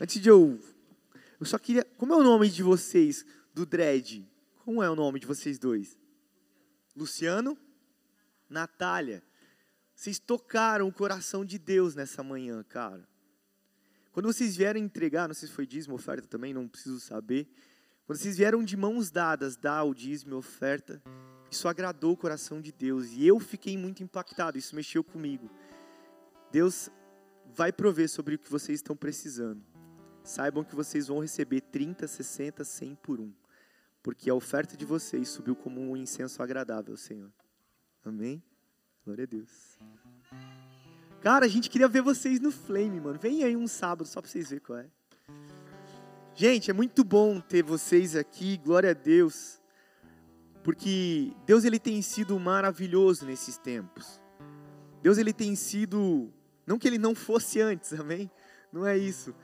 Antes de eu. Eu só queria. Como é o nome de vocês do Dread? Como é o nome de vocês dois? Luciano? Natália. Vocês tocaram o coração de Deus nessa manhã, cara. Quando vocês vieram entregar, não sei se foi dízimo, oferta também, não preciso saber. Quando vocês vieram de mãos dadas dar o dízimo oferta, isso agradou o coração de Deus. E eu fiquei muito impactado, isso mexeu comigo. Deus vai prover sobre o que vocês estão precisando. Saibam que vocês vão receber 30, 60, 100 por um. Porque a oferta de vocês subiu como um incenso agradável, Senhor. Amém? Glória a Deus. Cara, a gente queria ver vocês no Flame, mano. Vem aí um sábado só pra vocês verem qual é. Gente, é muito bom ter vocês aqui, glória a Deus. Porque Deus ele tem sido maravilhoso nesses tempos. Deus ele tem sido, não que ele não fosse antes, amém? Não é isso.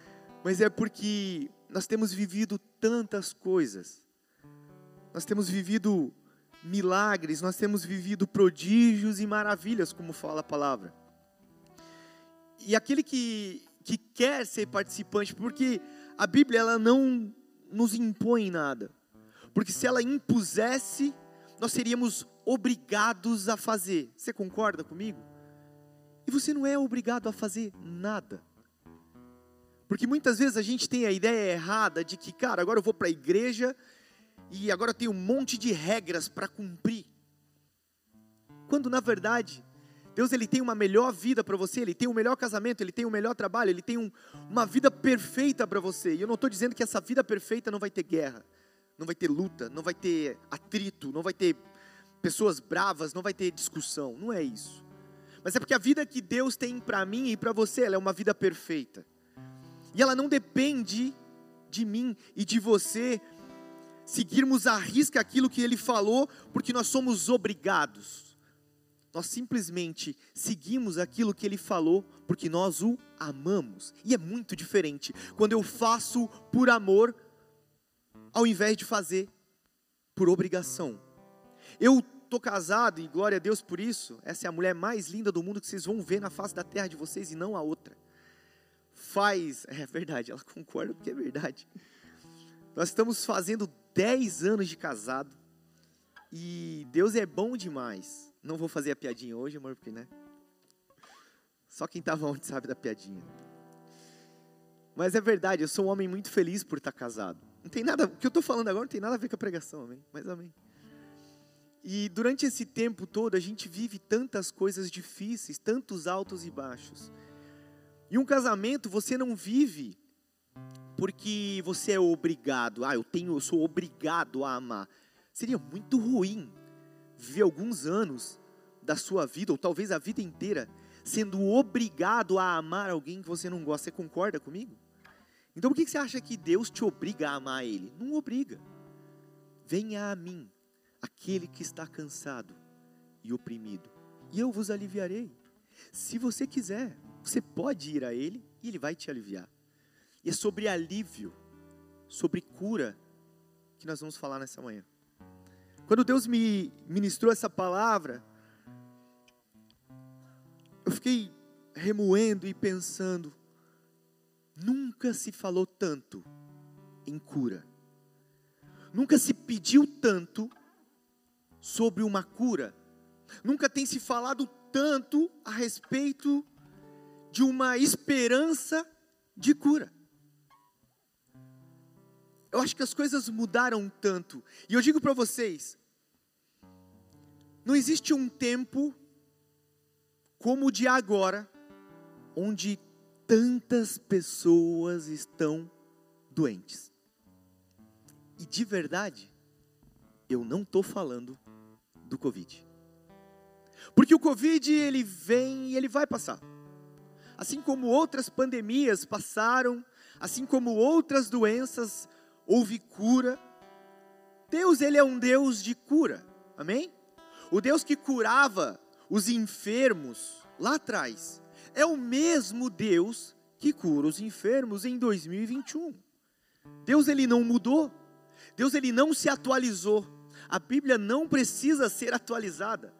Mas é porque nós temos vivido tantas coisas. Nós temos vivido milagres, nós temos vivido prodígios e maravilhas, como fala a palavra. E aquele que, que quer ser participante, porque a Bíblia ela não nos impõe nada. Porque se ela impusesse, nós seríamos obrigados a fazer. Você concorda comigo? E você não é obrigado a fazer nada. Porque muitas vezes a gente tem a ideia errada de que, cara, agora eu vou para a igreja e agora eu tenho um monte de regras para cumprir. Quando na verdade, Deus ele tem uma melhor vida para você, ele tem um melhor casamento, ele tem um melhor trabalho, ele tem um, uma vida perfeita para você. E eu não estou dizendo que essa vida perfeita não vai ter guerra, não vai ter luta, não vai ter atrito, não vai ter pessoas bravas, não vai ter discussão. Não é isso. Mas é porque a vida que Deus tem para mim e para você, ela é uma vida perfeita. E ela não depende de mim e de você seguirmos à risca aquilo que Ele falou, porque nós somos obrigados. Nós simplesmente seguimos aquilo que ele falou porque nós o amamos. E é muito diferente quando eu faço por amor ao invés de fazer por obrigação. Eu tô casado e glória a Deus por isso. Essa é a mulher mais linda do mundo que vocês vão ver na face da terra de vocês e não a outra. Faz, é verdade, ela concorda porque é verdade. Nós estamos fazendo 10 anos de casado e Deus é bom demais. Não vou fazer a piadinha hoje, amor, porque, né? Só quem estava ontem sabe da piadinha. Mas é verdade, eu sou um homem muito feliz por estar casado. Não tem nada, o que eu estou falando agora não tem nada a ver com a pregação, amém? Mas amém. E durante esse tempo todo a gente vive tantas coisas difíceis, tantos altos e baixos. E um casamento você não vive porque você é obrigado. Ah, eu tenho, eu sou obrigado a amar. Seria muito ruim viver alguns anos da sua vida, ou talvez a vida inteira, sendo obrigado a amar alguém que você não gosta. Você concorda comigo? Então por que você acha que Deus te obriga a amar Ele? Não obriga. Venha a mim, aquele que está cansado e oprimido, e eu vos aliviarei. Se você quiser, você pode ir a Ele e Ele vai te aliviar. E é sobre alívio, sobre cura, que nós vamos falar nessa manhã. Quando Deus me ministrou essa palavra, eu fiquei remoendo e pensando, nunca se falou tanto em cura. Nunca se pediu tanto sobre uma cura. Nunca tem se falado tanto a respeito de uma esperança de cura. Eu acho que as coisas mudaram tanto. E eu digo para vocês: não existe um tempo como o de agora, onde tantas pessoas estão doentes. E de verdade, eu não estou falando do Covid. Porque o Covid ele vem e ele vai passar. Assim como outras pandemias passaram, assim como outras doenças houve cura. Deus, ele é um Deus de cura. Amém? O Deus que curava os enfermos lá atrás é o mesmo Deus que cura os enfermos em 2021. Deus ele não mudou. Deus ele não se atualizou. A Bíblia não precisa ser atualizada.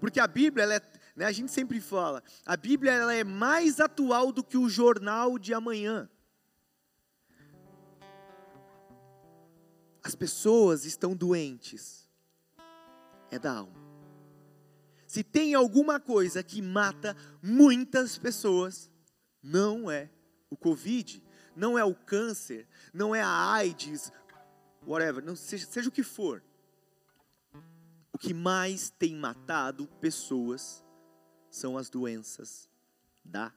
Porque a Bíblia ela é, né? A gente sempre fala, a Bíblia ela é mais atual do que o jornal de amanhã. As pessoas estão doentes. É da alma. Se tem alguma coisa que mata muitas pessoas, não é o Covid, não é o câncer, não é a AIDS, whatever, não, seja, seja o que for. O que mais tem matado pessoas são as doenças da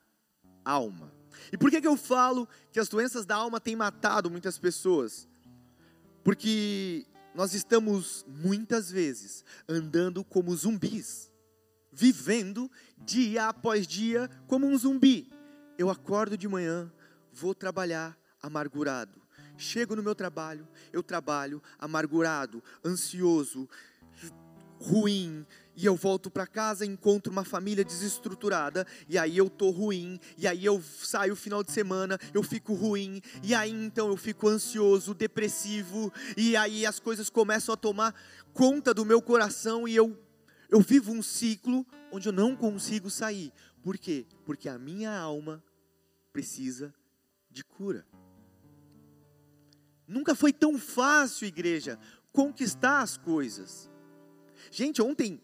alma. E por que, que eu falo que as doenças da alma têm matado muitas pessoas? Porque nós estamos muitas vezes andando como zumbis, vivendo dia após dia como um zumbi. Eu acordo de manhã, vou trabalhar amargurado. Chego no meu trabalho, eu trabalho amargurado, ansioso, ruim, e eu volto para casa, encontro uma família desestruturada, e aí eu tô ruim, e aí eu saio final de semana, eu fico ruim, e aí então eu fico ansioso, depressivo, e aí as coisas começam a tomar conta do meu coração e eu eu vivo um ciclo onde eu não consigo sair. Por quê? Porque a minha alma precisa de cura. Nunca foi tão fácil, igreja, conquistar as coisas. Gente, ontem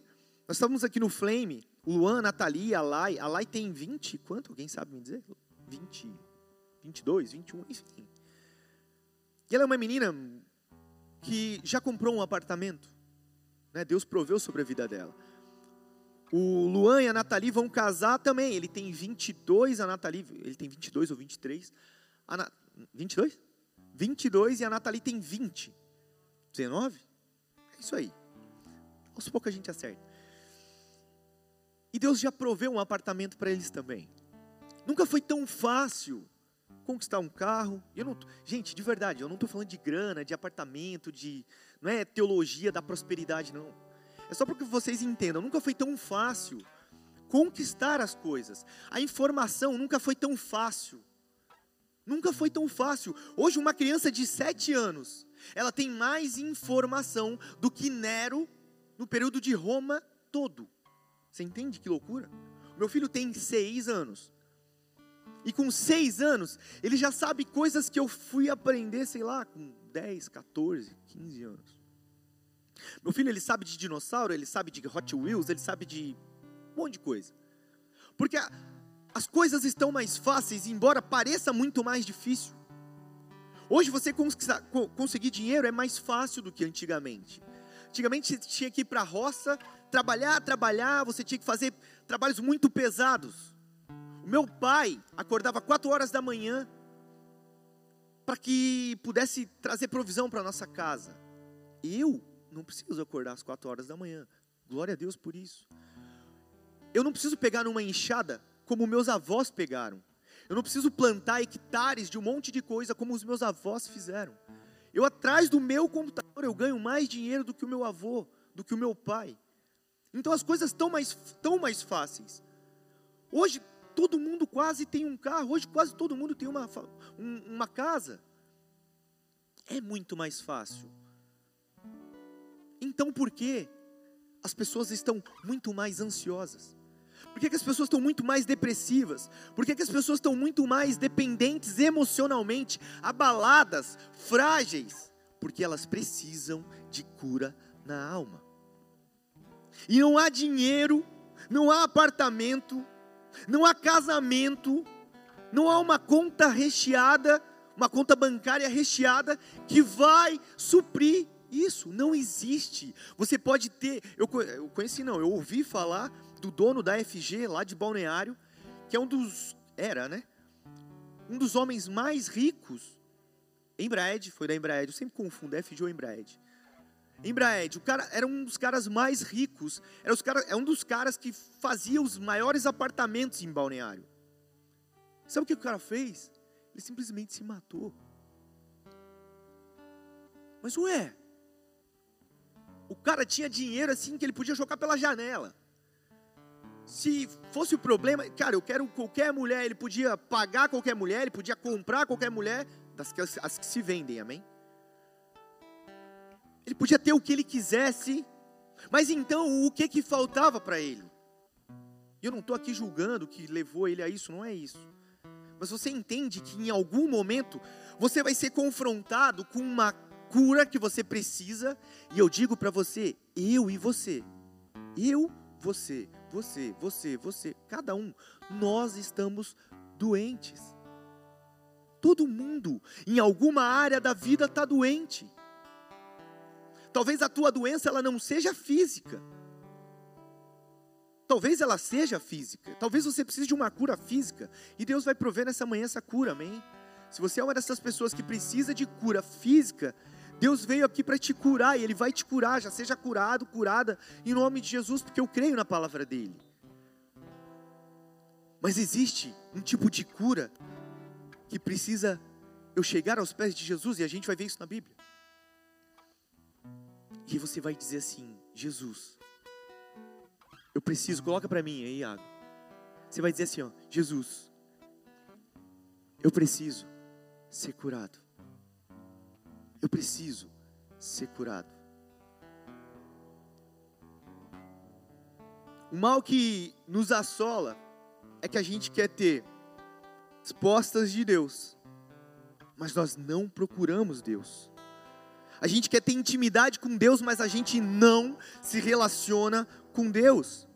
nós estávamos aqui no Flame, Luan, a Nathalie, a Lai. A Lai tem 20, quanto? Alguém sabe me dizer? 20, 22, 21, enfim. E ela é uma menina que já comprou um apartamento. Né? Deus proveu sobre a vida dela. O Luan e a Nathalie vão casar também. Ele tem 22, a Nathalie, ele tem 22 ou 23. A Na, 22? 22 e a Nathalie tem 20. 19? É isso aí. Aos poucos a gente acerta. E Deus já proveu um apartamento para eles também. Nunca foi tão fácil conquistar um carro. Eu não, gente, de verdade, eu não estou falando de grana, de apartamento, de não é teologia da prosperidade não. É só para que vocês entendam. Nunca foi tão fácil conquistar as coisas. A informação nunca foi tão fácil. Nunca foi tão fácil. Hoje uma criança de sete anos, ela tem mais informação do que Nero no período de Roma todo. Você entende que loucura? Meu filho tem seis anos. E com seis anos, ele já sabe coisas que eu fui aprender, sei lá, com 10, 14, 15 anos. Meu filho, ele sabe de dinossauro, ele sabe de Hot Wheels, ele sabe de um monte de coisa. Porque as coisas estão mais fáceis, embora pareça muito mais difícil. Hoje você conseguir dinheiro é mais fácil do que antigamente. Antigamente você tinha que ir para a roça, trabalhar, trabalhar, você tinha que fazer trabalhos muito pesados. O meu pai acordava quatro horas da manhã para que pudesse trazer provisão para nossa casa. Eu não preciso acordar às quatro horas da manhã. Glória a Deus por isso. Eu não preciso pegar numa enxada como meus avós pegaram. Eu não preciso plantar hectares de um monte de coisa como os meus avós fizeram. Eu atrás do meu computador eu ganho mais dinheiro do que o meu avô, do que o meu pai. Então as coisas estão mais, tão mais fáceis. Hoje todo mundo quase tem um carro, hoje quase todo mundo tem uma, uma casa. É muito mais fácil. Então por que as pessoas estão muito mais ansiosas? Por que, que as pessoas estão muito mais depressivas? Por que, que as pessoas estão muito mais dependentes emocionalmente, abaladas, frágeis? Porque elas precisam de cura na alma. E não há dinheiro, não há apartamento, não há casamento, não há uma conta recheada, uma conta bancária recheada que vai suprir isso. Não existe. Você pode ter, eu, conheci não, eu ouvi falar do dono da FG lá de Balneário, que é um dos, era, né? Um dos homens mais ricos. Embraed, foi da Embraed, eu sempre confundo FG ou Embraed. Embraed, o cara era um dos caras mais ricos, era os cara, é um dos caras que fazia os maiores apartamentos em Balneário. Sabe o que o cara fez? Ele simplesmente se matou. Mas ué, o cara tinha dinheiro assim que ele podia jogar pela janela. Se fosse o problema, cara, eu quero qualquer mulher, ele podia pagar qualquer mulher, ele podia comprar qualquer mulher, das que, as que se vendem, amém? Ele podia ter o que ele quisesse, mas então o que que faltava para ele? Eu não estou aqui julgando que levou ele a isso, não é isso. Mas você entende que em algum momento você vai ser confrontado com uma cura que você precisa, e eu digo para você, eu e você, eu, você, você, você, você, cada um, nós estamos doentes. Todo mundo, em alguma área da vida, está doente. Talvez a tua doença ela não seja física. Talvez ela seja física. Talvez você precise de uma cura física. E Deus vai prover nessa manhã essa cura, amém? Se você é uma dessas pessoas que precisa de cura física, Deus veio aqui para te curar e Ele vai te curar. Já seja curado, curada, em nome de Jesus, porque eu creio na palavra dEle. Mas existe um tipo de cura que precisa eu chegar aos pés de Jesus, e a gente vai ver isso na Bíblia. E você vai dizer assim: Jesus, eu preciso, coloca para mim aí, Iago. Você vai dizer assim: ó, Jesus, eu preciso ser curado. Eu preciso ser curado. O mal que nos assola é que a gente quer ter respostas de Deus, mas nós não procuramos Deus. A gente quer ter intimidade com Deus, mas a gente não se relaciona com Deus.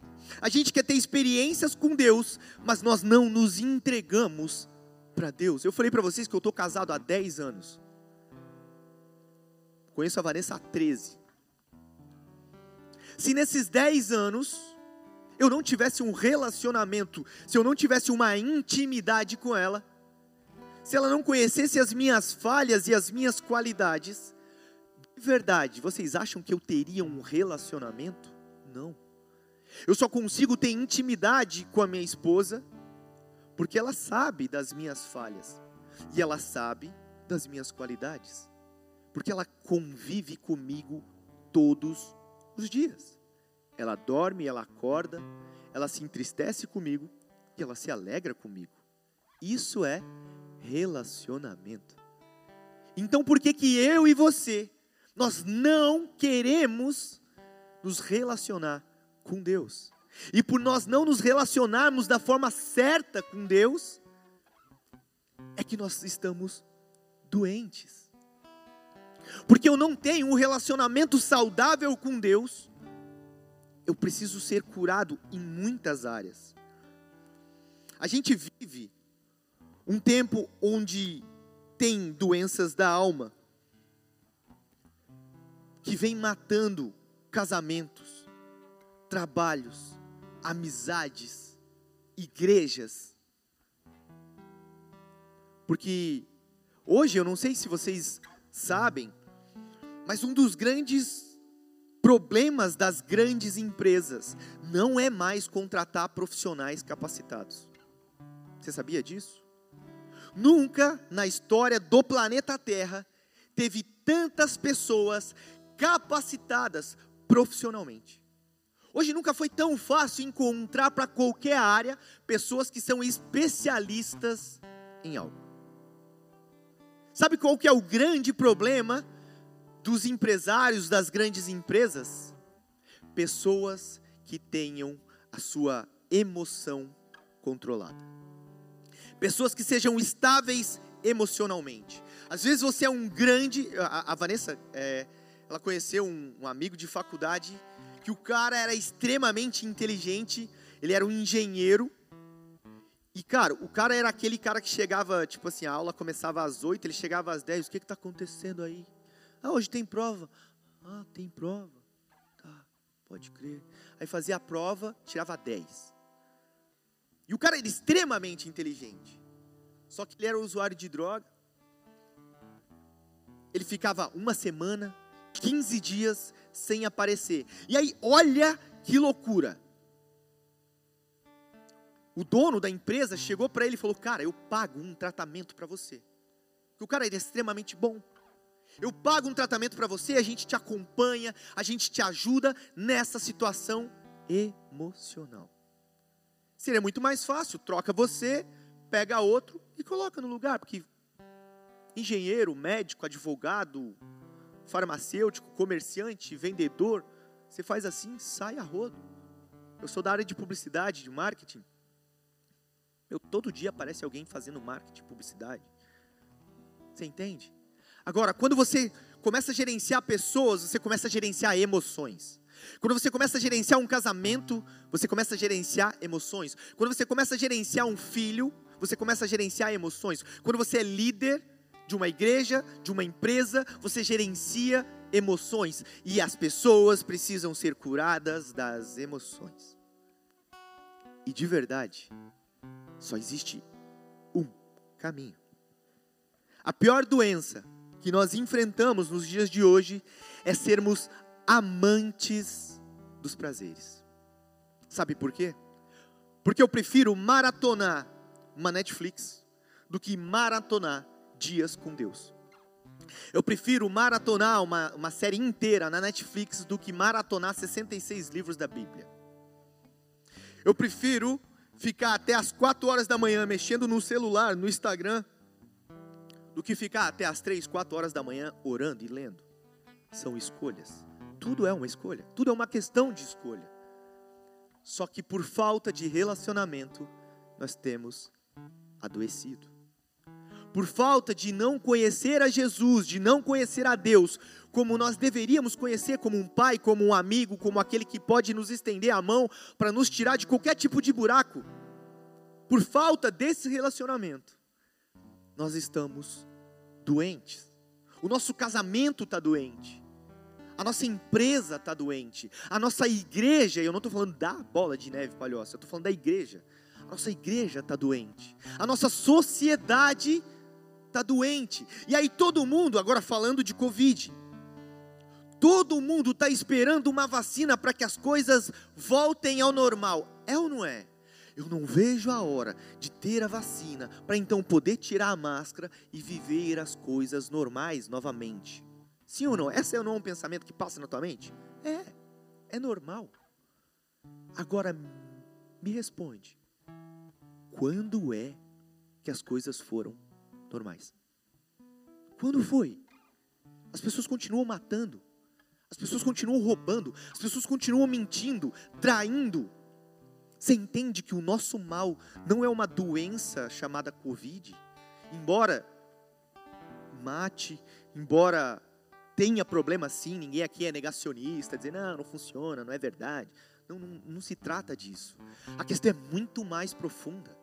A gente quer ter experiências com Deus, mas nós não nos entregamos para Deus. Eu falei para vocês que eu estou casado há 10 anos. Conheço a Vanessa há 13. Se nesses 10 anos eu não tivesse um relacionamento, se eu não tivesse uma intimidade com ela, se ela não conhecesse as minhas falhas e as minhas qualidades, de verdade, vocês acham que eu teria um relacionamento? Não. Eu só consigo ter intimidade com a minha esposa porque ela sabe das minhas falhas e ela sabe das minhas qualidades, porque ela convive comigo todos os dias. Ela dorme, ela acorda, ela se entristece comigo e ela se alegra comigo. Isso é relacionamento. Então por que que eu e você nós não queremos nos relacionar com Deus? E por nós não nos relacionarmos da forma certa com Deus, é que nós estamos doentes. Porque eu não tenho um relacionamento saudável com Deus, eu preciso ser curado em muitas áreas. A gente vive um tempo onde tem doenças da alma que vem matando casamentos, trabalhos, amizades, igrejas. Porque hoje eu não sei se vocês sabem, mas um dos grandes problemas das grandes empresas não é mais contratar profissionais capacitados. Você sabia disso? Nunca na história do planeta Terra teve tantas pessoas capacitadas profissionalmente. Hoje nunca foi tão fácil encontrar para qualquer área pessoas que são especialistas em algo. Sabe qual que é o grande problema dos empresários das grandes empresas, pessoas que tenham a sua emoção controlada. Pessoas que sejam estáveis emocionalmente. Às vezes você é um grande. A, a Vanessa, é, ela conheceu um, um amigo de faculdade que o cara era extremamente inteligente, ele era um engenheiro. E, cara, o cara era aquele cara que chegava, tipo assim, a aula começava às oito, ele chegava às dez, o que está acontecendo aí? Ah, hoje tem prova. Ah, tem prova. Tá, pode crer. Aí fazia a prova, tirava 10. E o cara era extremamente inteligente. Só que ele era usuário de droga. Ele ficava uma semana, 15 dias sem aparecer. E aí, olha que loucura. O dono da empresa chegou para ele e falou: Cara, eu pago um tratamento para você. Porque o cara era extremamente bom. Eu pago um tratamento para você, a gente te acompanha, a gente te ajuda nessa situação emocional. Seria muito mais fácil, troca você, pega outro e coloca no lugar, porque engenheiro, médico, advogado, farmacêutico, comerciante, vendedor, você faz assim, sai a rodo. Eu sou da área de publicidade, de marketing. Eu todo dia aparece alguém fazendo marketing, publicidade. Você entende? Agora, quando você começa a gerenciar pessoas, você começa a gerenciar emoções. Quando você começa a gerenciar um casamento, você começa a gerenciar emoções. Quando você começa a gerenciar um filho, você começa a gerenciar emoções. Quando você é líder de uma igreja, de uma empresa, você gerencia emoções. E as pessoas precisam ser curadas das emoções. E de verdade, só existe um caminho. A pior doença que nós enfrentamos nos dias de hoje é sermos amantes dos prazeres. Sabe por quê? Porque eu prefiro maratonar uma Netflix do que maratonar dias com Deus. Eu prefiro maratonar uma, uma série inteira na Netflix do que maratonar 66 livros da Bíblia. Eu prefiro ficar até as 4 horas da manhã mexendo no celular, no Instagram, do que ficar até as 3, 4 horas da manhã orando e lendo. São escolhas. Tudo é uma escolha, tudo é uma questão de escolha. Só que por falta de relacionamento, nós temos adoecido. Por falta de não conhecer a Jesus, de não conhecer a Deus, como nós deveríamos conhecer como um pai, como um amigo, como aquele que pode nos estender a mão para nos tirar de qualquer tipo de buraco. Por falta desse relacionamento, nós estamos doentes. O nosso casamento está doente a nossa empresa está doente, a nossa igreja, eu não estou falando da bola de neve palhoça, eu estou falando da igreja, a nossa igreja está doente, a nossa sociedade está doente, e aí todo mundo, agora falando de Covid, todo mundo está esperando uma vacina para que as coisas voltem ao normal, é ou não é? Eu não vejo a hora de ter a vacina para então poder tirar a máscara e viver as coisas normais novamente. Sim ou não? Esse é não um pensamento que passa na tua mente? É, é normal. Agora, me responde: quando é que as coisas foram normais? Quando foi? As pessoas continuam matando, as pessoas continuam roubando, as pessoas continuam mentindo, traindo. Você entende que o nosso mal não é uma doença chamada Covid? Embora mate, embora tenha problema sim, ninguém aqui é negacionista, dizer, não, não funciona, não é verdade. Não, não, não se trata disso. A questão é muito mais profunda.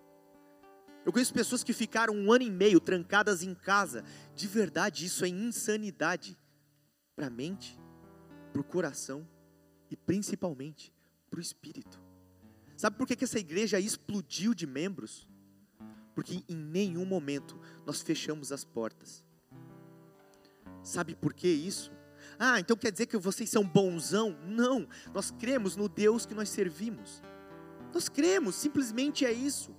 Eu conheço pessoas que ficaram um ano e meio trancadas em casa. De verdade, isso é insanidade para a mente, para o coração e principalmente para o espírito. Sabe por que, que essa igreja explodiu de membros? Porque em nenhum momento nós fechamos as portas. Sabe por que isso? Ah, então quer dizer que vocês são bonzão? Não, nós cremos no Deus que nós servimos. Nós cremos, simplesmente é isso.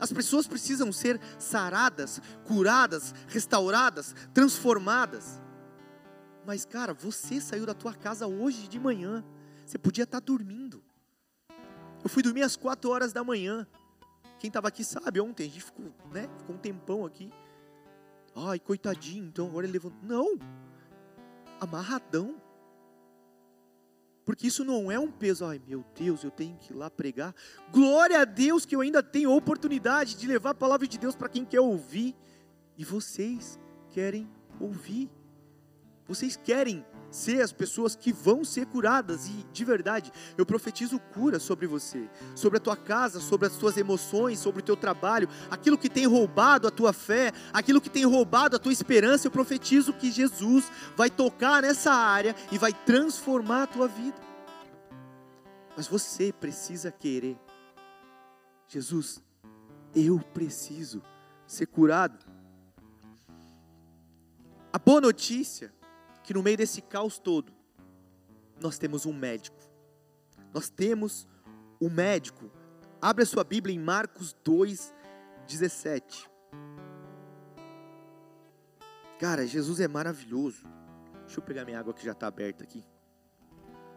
As pessoas precisam ser saradas, curadas, restauradas, transformadas. Mas, cara, você saiu da tua casa hoje de manhã. Você podia estar dormindo. Eu fui dormir às quatro horas da manhã. Quem estava aqui sabe, ontem a gente ficou, né, ficou um tempão aqui. Ai, coitadinho, então agora ele levantou. Não, amarradão. Porque isso não é um peso, ai meu Deus, eu tenho que ir lá pregar. Glória a Deus que eu ainda tenho a oportunidade de levar a palavra de Deus para quem quer ouvir. E vocês querem ouvir. Vocês querem ser as pessoas que vão ser curadas e de verdade, eu profetizo cura sobre você, sobre a tua casa, sobre as tuas emoções, sobre o teu trabalho, aquilo que tem roubado a tua fé, aquilo que tem roubado a tua esperança, eu profetizo que Jesus vai tocar nessa área e vai transformar a tua vida. Mas você precisa querer. Jesus, eu preciso ser curado. A boa notícia que no meio desse caos todo, nós temos um médico. Nós temos um médico. Abre a sua Bíblia em Marcos 2, 17. Cara, Jesus é maravilhoso. Deixa eu pegar minha água que já está aberta aqui.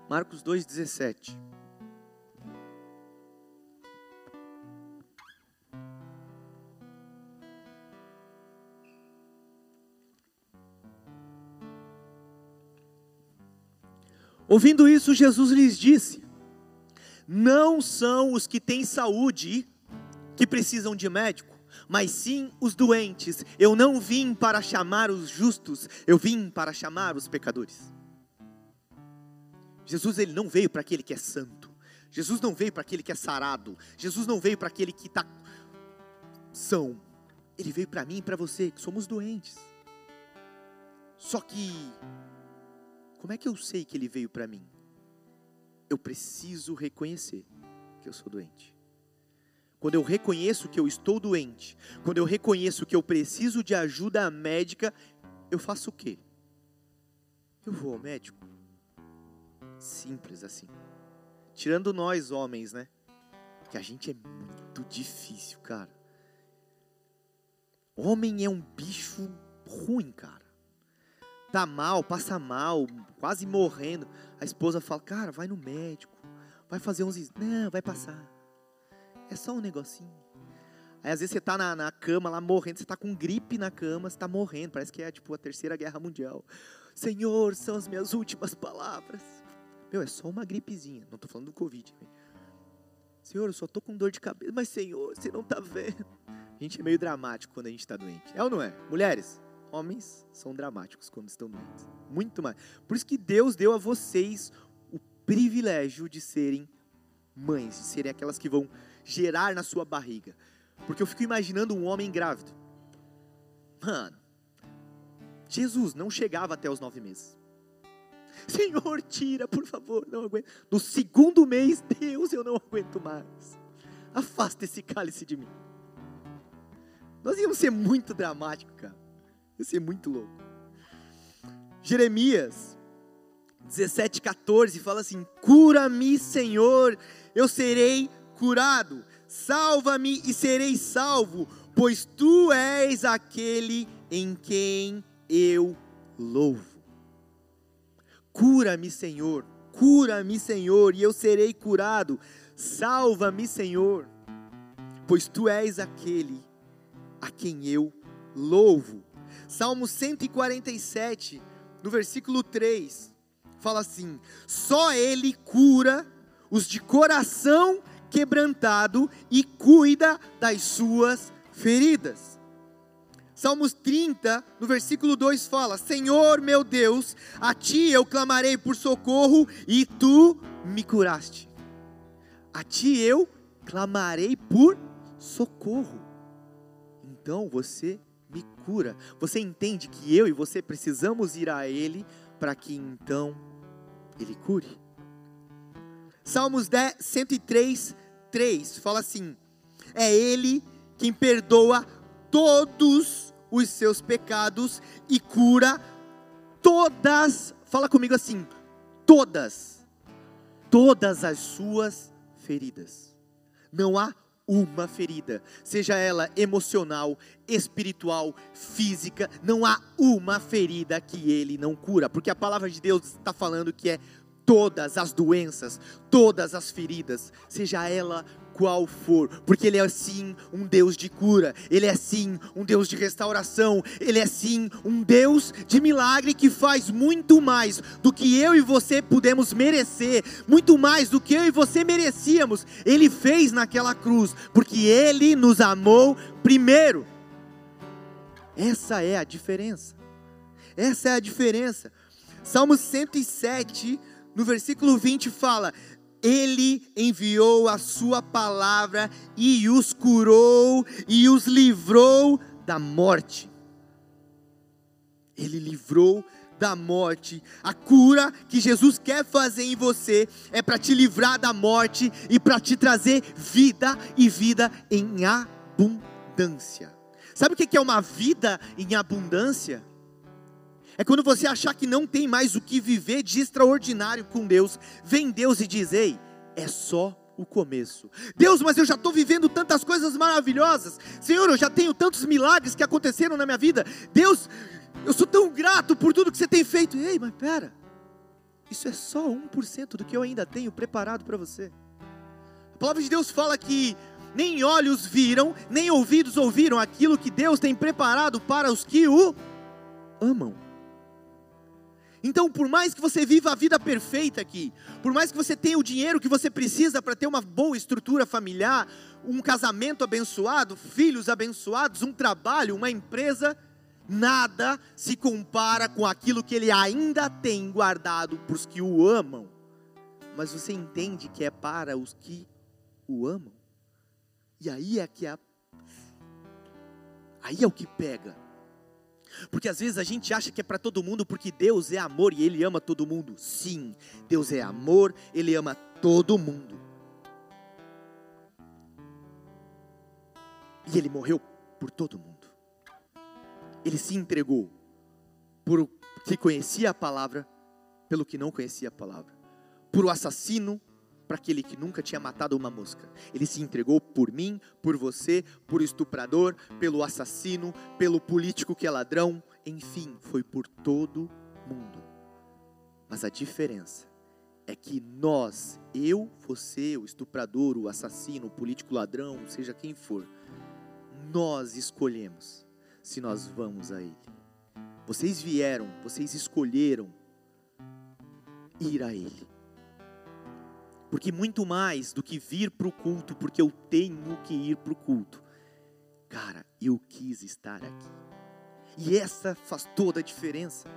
Marcos 2, 17. Ouvindo isso, Jesus lhes disse: Não são os que têm saúde que precisam de médico, mas sim os doentes. Eu não vim para chamar os justos, eu vim para chamar os pecadores. Jesus ele não veio para aquele que é santo. Jesus não veio para aquele que é sarado. Jesus não veio para aquele que está são. Ele veio para mim e para você, que somos doentes. Só que, como é que eu sei que ele veio para mim? Eu preciso reconhecer que eu sou doente. Quando eu reconheço que eu estou doente, quando eu reconheço que eu preciso de ajuda médica, eu faço o quê? Eu vou ao médico. Simples assim. Tirando nós homens, né? Que a gente é muito difícil, cara. Homem é um bicho ruim, cara. Tá mal, passa mal, quase morrendo. A esposa fala: Cara, vai no médico. Vai fazer uns. Não, vai passar. É só um negocinho. Aí às vezes você tá na, na cama lá morrendo, você tá com gripe na cama, você tá morrendo. Parece que é tipo a terceira guerra mundial. Senhor, são as minhas últimas palavras. Meu, é só uma gripezinha. Não estou falando do Covid. Senhor, eu só estou com dor de cabeça. Mas, Senhor, você não está vendo. A gente é meio dramático quando a gente está doente. É ou não é? Mulheres, homens são dramáticos quando estão doentes. Muito mais. Por isso que Deus deu a vocês o privilégio de serem mães, de serem aquelas que vão gerar na sua barriga. Porque eu fico imaginando um homem grávido. Mano, Jesus não chegava até os nove meses. Senhor, tira, por favor, não aguento. No segundo mês, Deus, eu não aguento mais. Afasta esse cálice de mim. Nós íamos ser muito dramático, cara. Ia ser muito louco. Jeremias 17, 14 fala assim: Cura-me, Senhor, eu serei curado. Salva-me e serei salvo, pois tu és aquele em quem eu louvo. Cura-me, Senhor, cura-me, Senhor, e eu serei curado. Salva-me, Senhor, pois tu és aquele a quem eu louvo. Salmo 147, no versículo 3, fala assim: Só Ele cura os de coração quebrantado e cuida das suas feridas. Salmos 30, no versículo 2 fala: Senhor meu Deus, a ti eu clamarei por socorro e tu me curaste. A ti eu clamarei por socorro. Então você cura. Você entende que eu e você precisamos ir a Ele para que então Ele cure. Salmos 10, 103, 3 fala assim: É Ele quem perdoa todos os seus pecados e cura todas, fala comigo assim, todas, todas as suas feridas. Não há uma ferida, seja ela emocional, espiritual, física, não há uma ferida que ele não cura, porque a palavra de Deus está falando que é todas as doenças, todas as feridas, seja ela qual for, porque Ele é sim um Deus de cura, Ele é sim um Deus de restauração, Ele é sim um Deus de milagre que faz muito mais do que eu e você pudemos merecer, muito mais do que eu e você merecíamos, Ele fez naquela cruz, porque Ele nos amou primeiro. Essa é a diferença. Essa é a diferença. Salmo 107, no versículo 20 fala: ele enviou a sua palavra e os curou e os livrou da morte. Ele livrou da morte. A cura que Jesus quer fazer em você é para te livrar da morte e para te trazer vida e vida em abundância. Sabe o que é uma vida em abundância? É quando você achar que não tem mais o que viver de extraordinário com Deus, vem Deus e diz: Ei, é só o começo. Deus, mas eu já estou vivendo tantas coisas maravilhosas. Senhor, eu já tenho tantos milagres que aconteceram na minha vida. Deus, eu sou tão grato por tudo que você tem feito. Ei, mas pera, isso é só 1% do que eu ainda tenho preparado para você. A palavra de Deus fala que nem olhos viram, nem ouvidos ouviram aquilo que Deus tem preparado para os que o amam. Então, por mais que você viva a vida perfeita aqui, por mais que você tenha o dinheiro que você precisa para ter uma boa estrutura familiar, um casamento abençoado, filhos abençoados, um trabalho, uma empresa, nada se compara com aquilo que ele ainda tem guardado para os que o amam. Mas você entende que é para os que o amam? E aí é que é aí é o que pega. Porque às vezes a gente acha que é para todo mundo porque Deus é amor e Ele ama todo mundo. Sim, Deus é amor, Ele ama todo mundo. E Ele morreu por todo mundo. Ele se entregou por que conhecia a palavra, pelo que não conhecia a palavra. Por o assassino, para aquele que nunca tinha matado uma mosca. Ele se entregou por mim, por você, por estuprador, pelo assassino, pelo político que é ladrão, enfim, foi por todo mundo. Mas a diferença é que nós, eu, você, o estuprador, o assassino, o político ladrão, seja quem for, nós escolhemos se nós vamos a Ele. Vocês vieram, vocês escolheram ir a Ele. Porque muito mais do que vir para o culto, porque eu tenho que ir para o culto, cara, eu quis estar aqui. E essa faz toda a diferença.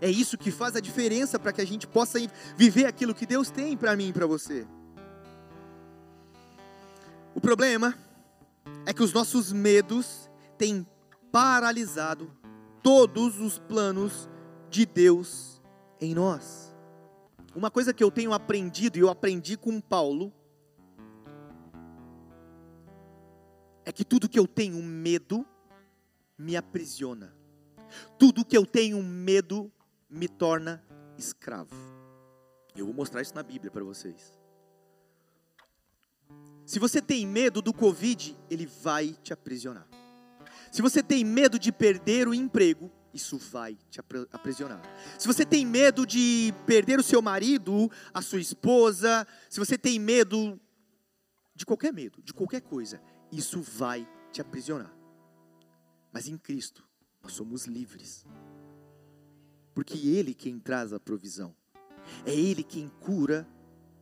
É isso que faz a diferença para que a gente possa viver aquilo que Deus tem para mim e para você. O problema é que os nossos medos têm paralisado todos os planos de Deus em nós. Uma coisa que eu tenho aprendido, e eu aprendi com Paulo, é que tudo que eu tenho medo me aprisiona. Tudo que eu tenho medo me torna escravo. Eu vou mostrar isso na Bíblia para vocês. Se você tem medo do Covid, ele vai te aprisionar. Se você tem medo de perder o emprego, isso vai te aprisionar. Se você tem medo de perder o seu marido, a sua esposa, se você tem medo de qualquer medo, de qualquer coisa, isso vai te aprisionar. Mas em Cristo, nós somos livres. Porque Ele quem traz a provisão. É Ele quem cura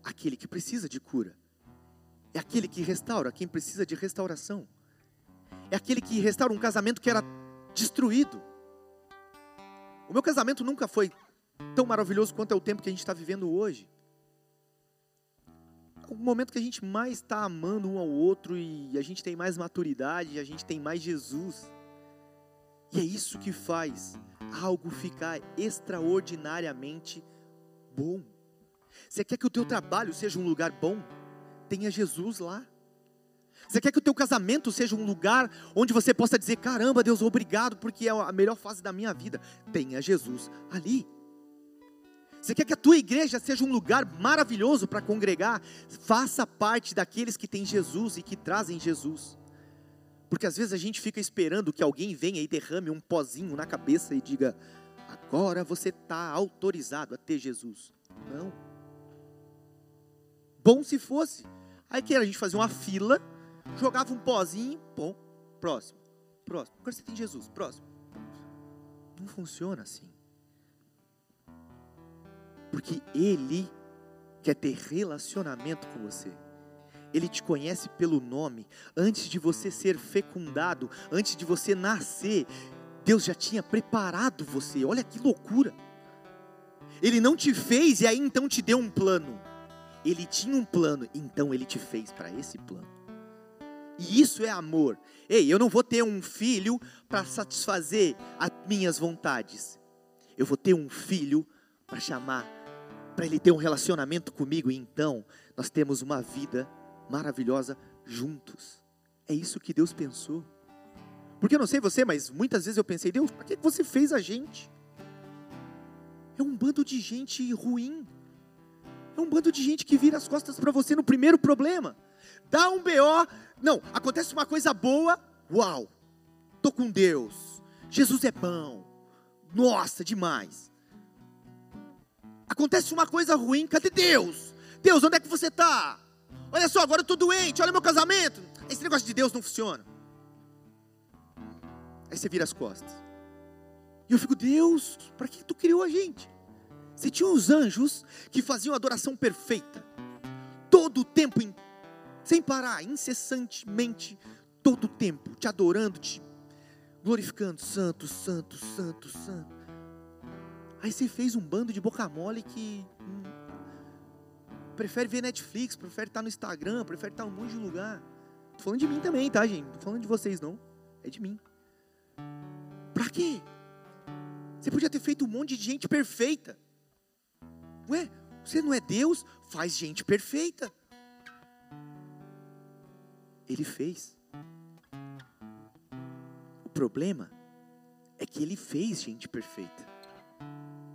aquele que precisa de cura. É aquele que restaura quem precisa de restauração. É aquele que restaura um casamento que era destruído. O meu casamento nunca foi tão maravilhoso quanto é o tempo que a gente está vivendo hoje. É o momento que a gente mais está amando um ao outro e a gente tem mais maturidade, a gente tem mais Jesus. E é isso que faz algo ficar extraordinariamente bom. Você quer que o teu trabalho seja um lugar bom? Tenha Jesus lá. Você quer que o teu casamento seja um lugar onde você possa dizer: caramba, Deus, obrigado, porque é a melhor fase da minha vida. Tenha Jesus ali. Você quer que a tua igreja seja um lugar maravilhoso para congregar? Faça parte daqueles que têm Jesus e que trazem Jesus. Porque às vezes a gente fica esperando que alguém venha e derrame um pozinho na cabeça e diga: agora você está autorizado a ter Jesus. Não. Bom se fosse. Aí que a gente fazia uma fila jogava um pozinho, bom, próximo, próximo. Agora você tem Jesus, próximo. Não funciona assim. Porque Ele quer ter relacionamento com você. Ele te conhece pelo nome. Antes de você ser fecundado, antes de você nascer, Deus já tinha preparado você. Olha que loucura. Ele não te fez e aí então te deu um plano. Ele tinha um plano, então ele te fez para esse plano. E isso é amor. Ei, eu não vou ter um filho para satisfazer as minhas vontades. Eu vou ter um filho para chamar, para ele ter um relacionamento comigo. E então nós temos uma vida maravilhosa juntos. É isso que Deus pensou. Porque eu não sei você, mas muitas vezes eu pensei, Deus, para que você fez a gente? É um bando de gente ruim. É um bando de gente que vira as costas para você no primeiro problema. Dá um BO, não, acontece uma coisa boa, uau, tô com Deus, Jesus é bom, nossa, demais. Acontece uma coisa ruim, cadê Deus? Deus, onde é que você está? Olha só, agora eu estou doente, olha meu casamento. Esse negócio de Deus não funciona. Aí você vira as costas. E eu fico, Deus, para que tu criou a gente? Você tinha os anjos que faziam adoração perfeita, todo o tempo, sem parar, incessantemente, todo o tempo, te adorando, te glorificando, santo, santo, santo, santo. Aí você fez um bando de boca mole que hum, prefere ver Netflix, prefere estar no Instagram, prefere estar em um monte de lugar. Tô falando de mim também, tá, gente? Não tô falando de vocês, não. É de mim. Pra quê? Você podia ter feito um monte de gente perfeita. Ué, você não é Deus? Faz gente perfeita. Ele fez. O problema é que ele fez gente perfeita.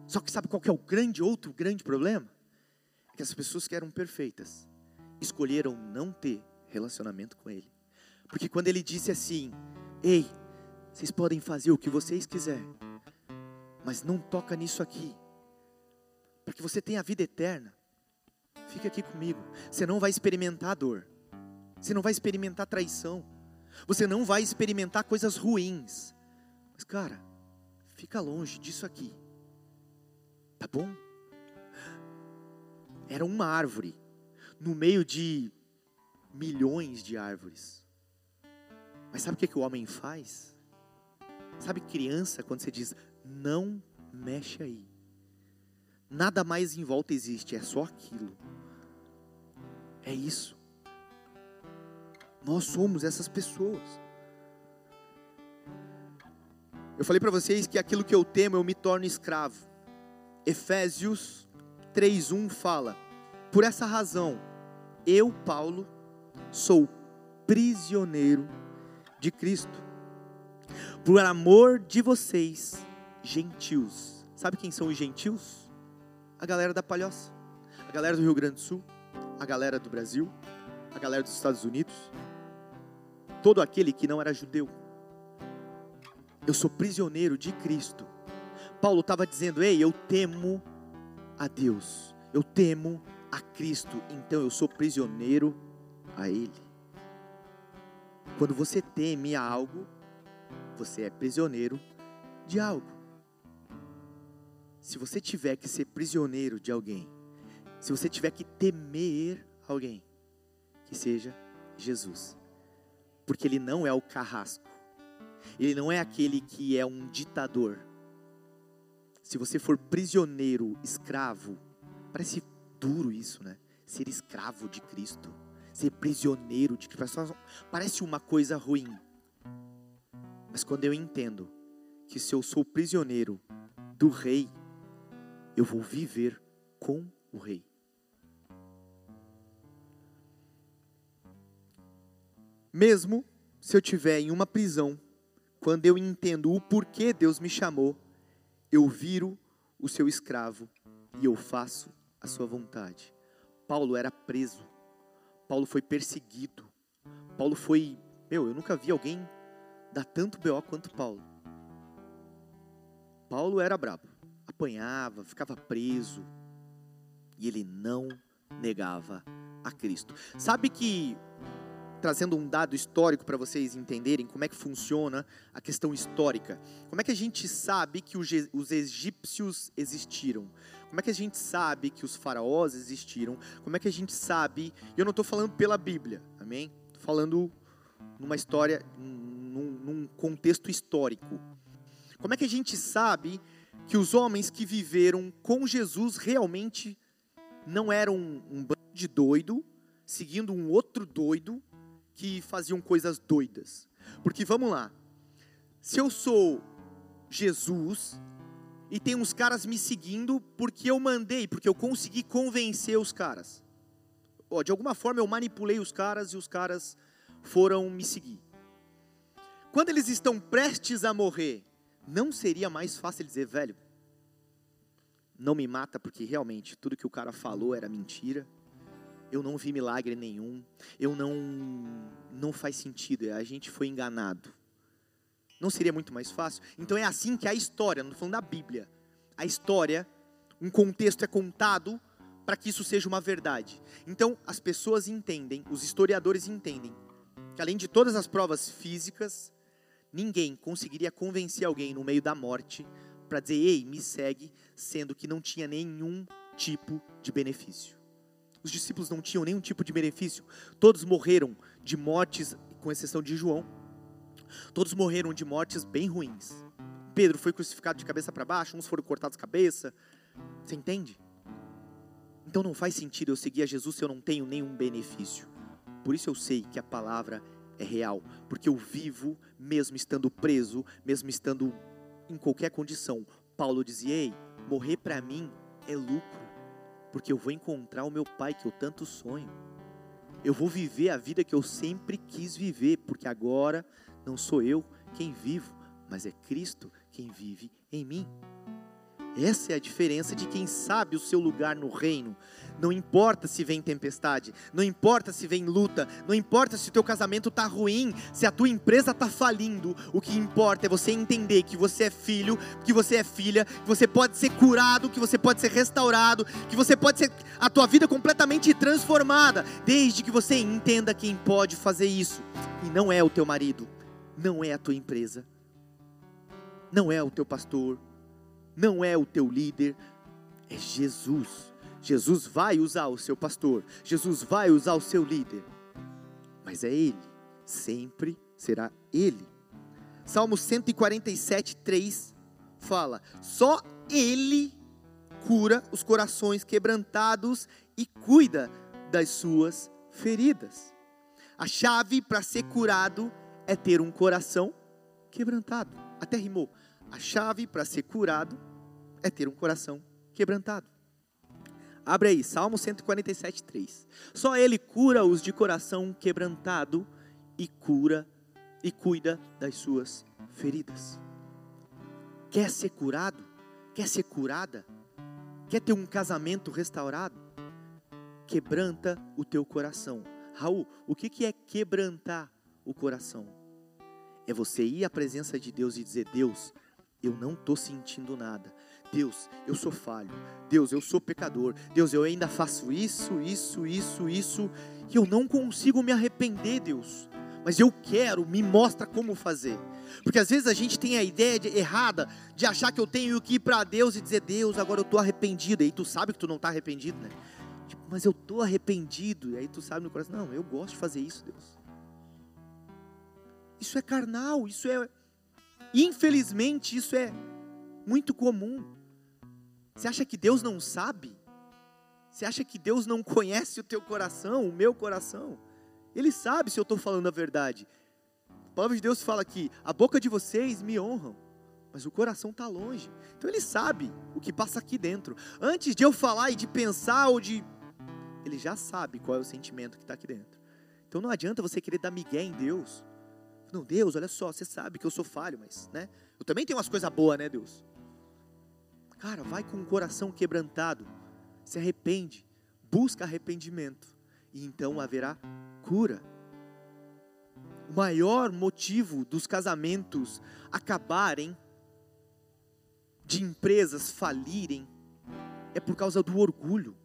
Só que sabe qual que é o grande outro grande problema? É que as pessoas que eram perfeitas escolheram não ter relacionamento com ele. Porque quando ele disse assim: "Ei, vocês podem fazer o que vocês quiserem, mas não toca nisso aqui. Para que você tenha a vida eterna, fica aqui comigo. Você não vai experimentar dor. Você não vai experimentar traição. Você não vai experimentar coisas ruins. Mas, cara, fica longe disso aqui. Tá bom? Era uma árvore no meio de milhões de árvores. Mas sabe o que, que o homem faz? Sabe criança quando você diz não mexe aí. Nada mais em volta existe, é só aquilo. É isso. Nós somos essas pessoas. Eu falei para vocês que aquilo que eu temo eu me torno escravo. Efésios 3:1 fala: Por essa razão, eu, Paulo, sou prisioneiro de Cristo. Por amor de vocês, gentios. Sabe quem são os gentios? A galera da Palhoça, a galera do Rio Grande do Sul, a galera do Brasil, a galera dos Estados Unidos, todo aquele que não era judeu. Eu sou prisioneiro de Cristo. Paulo estava dizendo: Ei, eu temo a Deus, eu temo a Cristo, então eu sou prisioneiro a Ele. Quando você teme algo, você é prisioneiro de algo. Se você tiver que ser prisioneiro de alguém, se você tiver que temer alguém, que seja Jesus porque ele não é o carrasco, ele não é aquele que é um ditador. Se você for prisioneiro, escravo, parece duro isso, né? Ser escravo de Cristo, ser prisioneiro de Cristo, parece uma coisa ruim. Mas quando eu entendo que se eu sou prisioneiro do rei, eu vou viver com o rei. Mesmo se eu estiver em uma prisão, quando eu entendo o porquê Deus me chamou, eu viro o seu escravo e eu faço a sua vontade. Paulo era preso, Paulo foi perseguido, Paulo foi. Meu, eu nunca vi alguém dar tanto BO quanto Paulo. Paulo era brabo, apanhava, ficava preso e ele não negava a Cristo. Sabe que trazendo um dado histórico para vocês entenderem como é que funciona a questão histórica. Como é que a gente sabe que os egípcios existiram? Como é que a gente sabe que os faraós existiram? Como é que a gente sabe? E eu não estou falando pela Bíblia, amém? Estou falando numa história, num, num contexto histórico. Como é que a gente sabe que os homens que viveram com Jesus realmente não eram um bando de doido, seguindo um outro doido, que faziam coisas doidas. Porque vamos lá, se eu sou Jesus e tem uns caras me seguindo porque eu mandei, porque eu consegui convencer os caras. de alguma forma eu manipulei os caras e os caras foram me seguir. Quando eles estão prestes a morrer, não seria mais fácil dizer, velho, não me mata porque realmente tudo que o cara falou era mentira eu não vi milagre nenhum, eu não, não faz sentido, a gente foi enganado. Não seria muito mais fácil? Então é assim que a história, não estou falando da Bíblia, a história, um contexto é contado para que isso seja uma verdade. Então as pessoas entendem, os historiadores entendem, que além de todas as provas físicas, ninguém conseguiria convencer alguém no meio da morte para dizer, ei, me segue, sendo que não tinha nenhum tipo de benefício. Os discípulos não tinham nenhum tipo de benefício, todos morreram de mortes, com exceção de João, todos morreram de mortes bem ruins. Pedro foi crucificado de cabeça para baixo, uns foram cortados cabeça. Você entende? Então não faz sentido eu seguir a Jesus se eu não tenho nenhum benefício. Por isso eu sei que a palavra é real, porque eu vivo mesmo estando preso, mesmo estando em qualquer condição. Paulo dizia: "Ei, morrer para mim é lucro, porque eu vou encontrar o meu pai que eu tanto sonho. Eu vou viver a vida que eu sempre quis viver, porque agora não sou eu quem vivo, mas é Cristo quem vive em mim." Essa é a diferença de quem sabe o seu lugar no reino. Não importa se vem tempestade, não importa se vem luta, não importa se o teu casamento está ruim, se a tua empresa está falindo. O que importa é você entender que você é filho, que você é filha, que você pode ser curado, que você pode ser restaurado, que você pode ser a tua vida completamente transformada, desde que você entenda quem pode fazer isso. E não é o teu marido, não é a tua empresa, não é o teu pastor, não é o teu líder, é Jesus. Jesus vai usar o seu pastor, Jesus vai usar o seu líder, mas é Ele, sempre será Ele. Salmo 147, 3 fala: Só Ele cura os corações quebrantados e cuida das suas feridas. A chave para ser curado é ter um coração quebrantado. Até rimou. A chave para ser curado é ter um coração quebrantado. Abre aí, Salmo 147, 3. Só Ele cura os de coração quebrantado e cura e cuida das suas feridas. Quer ser curado? Quer ser curada? Quer ter um casamento restaurado? Quebranta o teu coração. Raul, o que é quebrantar o coração? É você ir à presença de Deus e dizer: Deus, eu não estou sentindo nada. Deus, eu sou falho. Deus, eu sou pecador. Deus, eu ainda faço isso, isso, isso, isso. E eu não consigo me arrepender, Deus. Mas eu quero, me mostra como fazer. Porque às vezes a gente tem a ideia de, errada de achar que eu tenho que ir para Deus e dizer: Deus, agora eu estou arrependido. E aí tu sabe que tu não está arrependido, né? Tipo, mas eu estou arrependido. E aí tu sabe no coração: Não, eu gosto de fazer isso, Deus. Isso é carnal, isso é Infelizmente, isso é muito comum. Você acha que Deus não sabe? Você acha que Deus não conhece o teu coração, o meu coração? Ele sabe se eu estou falando a verdade. A palavra de Deus fala que a boca de vocês me honram, mas o coração está longe. Então ele sabe o que passa aqui dentro. Antes de eu falar e de pensar ou de. Ele já sabe qual é o sentimento que está aqui dentro. Então não adianta você querer dar migué em Deus. Não, Deus, olha só, você sabe que eu sou falho, mas, né? Eu também tenho umas coisas boas, né, Deus? Cara, vai com o coração quebrantado, se arrepende, busca arrependimento, e então haverá cura. O maior motivo dos casamentos acabarem, de empresas falirem, é por causa do orgulho.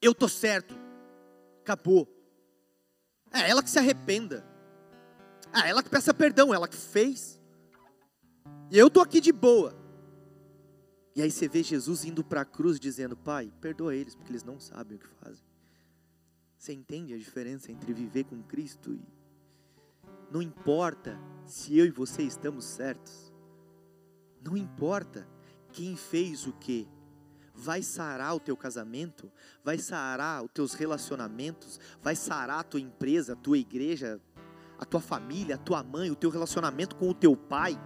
Eu tô certo, acabou. É ela que se arrependa. Ah, ela que peça perdão, ela que fez. E eu estou aqui de boa. E aí você vê Jesus indo para a cruz dizendo: Pai, perdoa eles, porque eles não sabem o que fazem. Você entende a diferença entre viver com Cristo e. Não importa se eu e você estamos certos. Não importa quem fez o que. Vai sarar o teu casamento, vai sarar os teus relacionamentos, vai sarar a tua empresa, a tua igreja, a tua família, a tua mãe, o teu relacionamento com o teu pai.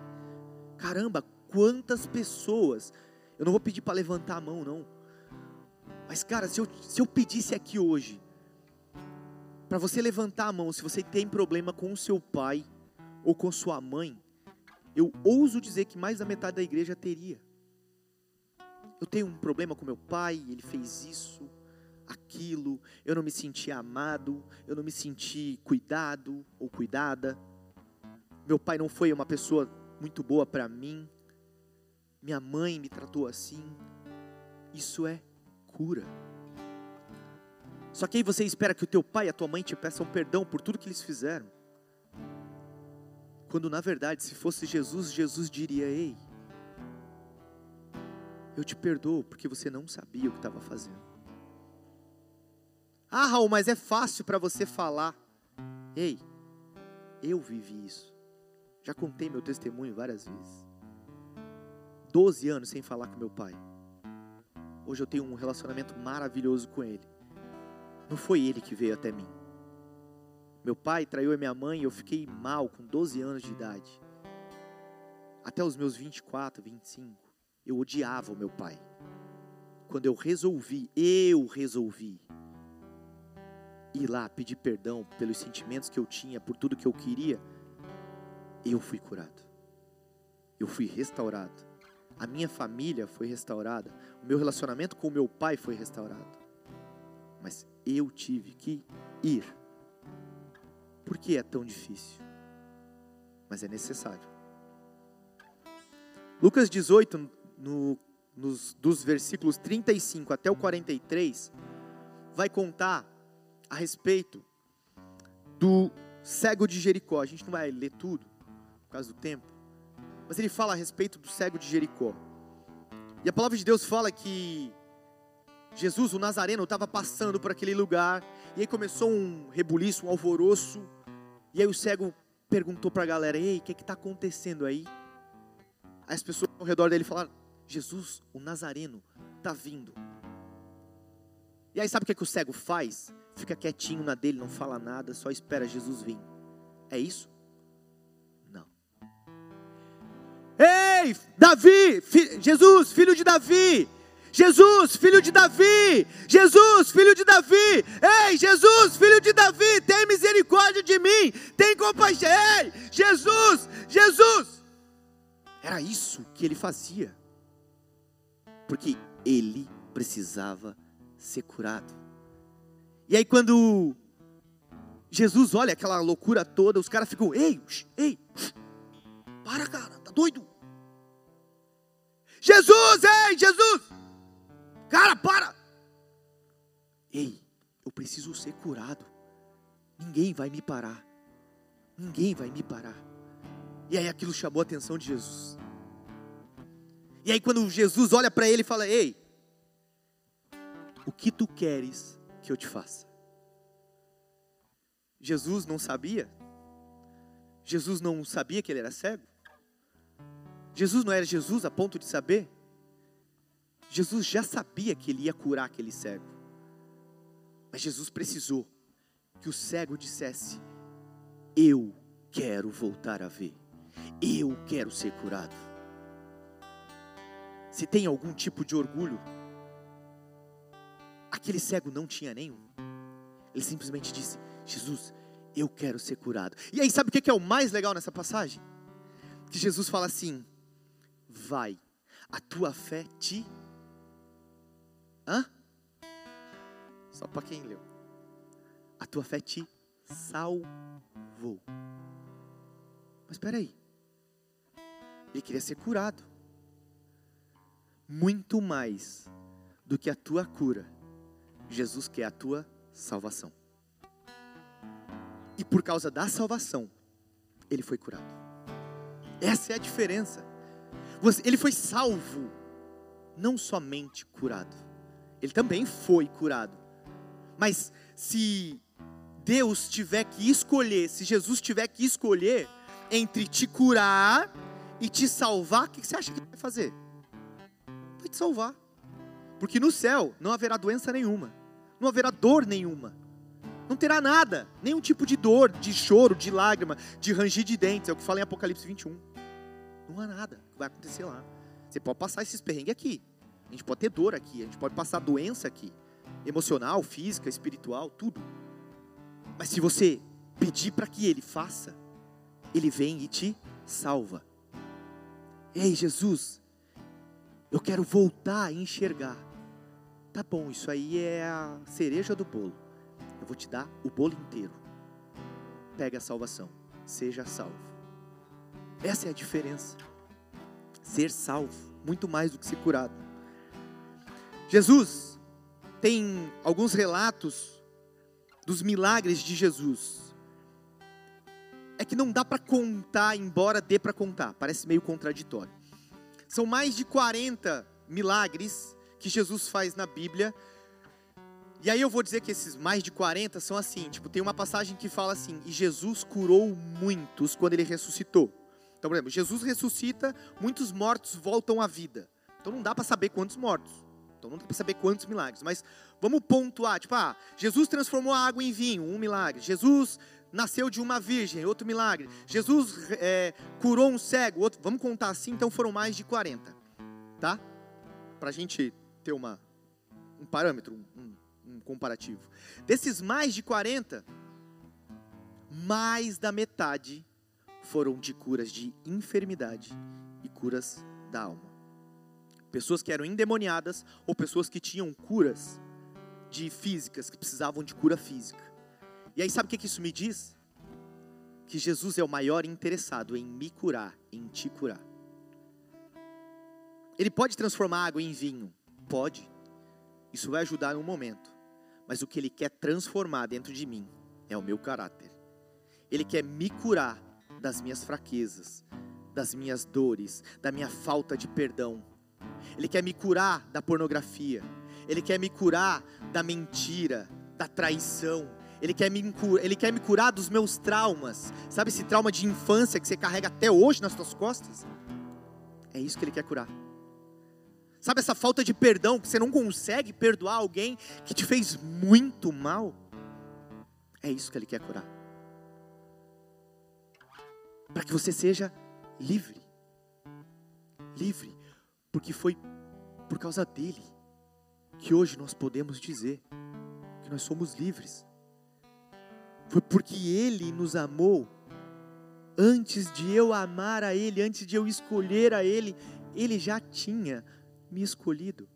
Caramba, quantas pessoas. Eu não vou pedir para levantar a mão, não. Mas, cara, se eu, se eu pedisse aqui hoje, para você levantar a mão, se você tem problema com o seu pai ou com sua mãe, eu ouso dizer que mais da metade da igreja teria. Eu tenho um problema com meu pai, ele fez isso, aquilo, eu não me senti amado, eu não me senti cuidado ou cuidada. Meu pai não foi uma pessoa muito boa para mim. Minha mãe me tratou assim. Isso é cura. Só que aí você espera que o teu pai e a tua mãe te peçam perdão por tudo que eles fizeram. Quando na verdade, se fosse Jesus, Jesus diria: Ei, Eu te perdoo porque você não sabia o que estava fazendo. Ah, Raul, mas é fácil para você falar. Ei, eu vivi isso. Já contei meu testemunho várias vezes. Doze anos sem falar com meu pai. Hoje eu tenho um relacionamento maravilhoso com ele. Não foi ele que veio até mim. Meu pai traiu a minha mãe e eu fiquei mal com 12 anos de idade. Até os meus 24, 25, eu odiava o meu pai. Quando eu resolvi, eu resolvi ir lá pedir perdão pelos sentimentos que eu tinha, por tudo que eu queria, eu fui curado. Eu fui restaurado. A minha família foi restaurada. O meu relacionamento com o meu pai foi restaurado. Mas eu tive que ir. Por que é tão difícil? Mas é necessário. Lucas 18, no, nos, dos versículos 35 até o 43, vai contar a respeito do cego de Jericó. A gente não vai ler tudo, por causa do tempo, mas ele fala a respeito do cego de Jericó. E a palavra de Deus fala que Jesus, o Nazareno, estava passando por aquele lugar, e aí começou um rebuliço, um alvoroço, e aí o cego perguntou para a galera: Ei, o que está acontecendo aí? Aí as pessoas ao redor dele falaram: Jesus, o Nazareno, está vindo. E aí sabe o que, que o cego faz? Fica quietinho na dele, não fala nada, só espera Jesus vir. É isso? Não. Ei, Davi, fi, Jesus, filho de Davi, Jesus, filho de Davi, Jesus, filho de Davi, ei, Jesus, filho de Davi, tem misericórdia de mim, tem compaixão, ei, Jesus, Jesus. Era isso que ele fazia, porque ele precisava ser curado. E aí, quando Jesus olha aquela loucura toda, os caras ficam, ei, ei, para, cara, tá doido? Jesus, ei, Jesus! Cara, para! Ei, eu preciso ser curado. Ninguém vai me parar. Ninguém vai me parar. E aí aquilo chamou a atenção de Jesus. E aí quando Jesus olha para ele e fala: Ei, o que tu queres que eu te faça? Jesus não sabia? Jesus não sabia que ele era cego? Jesus não era Jesus a ponto de saber? Jesus já sabia que ele ia curar aquele cego. Mas Jesus precisou que o cego dissesse: Eu quero voltar a ver. Eu quero ser curado. Se tem algum tipo de orgulho, aquele cego não tinha nenhum. Ele simplesmente disse: Jesus, eu quero ser curado. E aí, sabe o que é o mais legal nessa passagem? Que Jesus fala assim: Vai, a tua fé te Hã? Só para quem leu. A tua fé te salvou. Mas espera aí. Ele queria ser curado. Muito mais do que a tua cura, Jesus quer a tua salvação. E por causa da salvação, ele foi curado. Essa é a diferença. Ele foi salvo, não somente curado. Ele também foi curado. Mas se Deus tiver que escolher, se Jesus tiver que escolher entre te curar e te salvar, o que você acha que ele vai fazer? Vai te salvar. Porque no céu não haverá doença nenhuma, não haverá dor nenhuma, não terá nada, nenhum tipo de dor, de choro, de lágrima, de ranger de dentes, é o que fala em Apocalipse 21. Não há nada que vai acontecer lá. Você pode passar esses perrengues aqui, a gente pode ter dor aqui, a gente pode passar doença aqui, emocional, física, espiritual, tudo. Mas se você pedir para que Ele faça, Ele vem e te salva. Ei, Jesus, eu quero voltar a enxergar. Tá bom, isso aí é a cereja do bolo. Eu vou te dar o bolo inteiro. Pega a salvação, seja salvo. Essa é a diferença. Ser salvo, muito mais do que ser curado. Jesus tem alguns relatos dos milagres de Jesus. É que não dá para contar, embora dê para contar, parece meio contraditório. São mais de 40 milagres que Jesus faz na Bíblia. E aí eu vou dizer que esses mais de 40 são assim, tipo, tem uma passagem que fala assim: "E Jesus curou muitos quando ele ressuscitou". Então, por exemplo, Jesus ressuscita, muitos mortos voltam à vida. Então não dá para saber quantos mortos. Então não dá para saber quantos milagres, mas vamos pontuar, tipo, ah, Jesus transformou a água em vinho, um milagre. Jesus nasceu de uma virgem, outro milagre. Jesus é, curou um cego, outro. Vamos contar assim, então foram mais de 40, tá? Para a gente ter uma, um parâmetro, um, um comparativo. Desses mais de 40, mais da metade foram de curas de enfermidade e curas da alma. Pessoas que eram endemoniadas ou pessoas que tinham curas de físicas, que precisavam de cura física. E aí, sabe o que isso me diz? Que Jesus é o maior interessado em me curar, em te curar. Ele pode transformar água em vinho? Pode. Isso vai ajudar no momento. Mas o que ele quer transformar dentro de mim é o meu caráter. Ele quer me curar das minhas fraquezas, das minhas dores, da minha falta de perdão. Ele quer me curar da pornografia. Ele quer me curar da mentira, da traição, ele quer, me, ele quer me curar dos meus traumas. Sabe esse trauma de infância que você carrega até hoje nas suas costas? É isso que Ele quer curar. Sabe essa falta de perdão que você não consegue perdoar alguém que te fez muito mal? É isso que Ele quer curar. Para que você seja livre. Livre. Porque foi por causa dele que hoje nós podemos dizer que nós somos livres. Foi porque Ele nos amou. Antes de eu amar a Ele, antes de eu escolher a Ele, Ele já tinha me escolhido.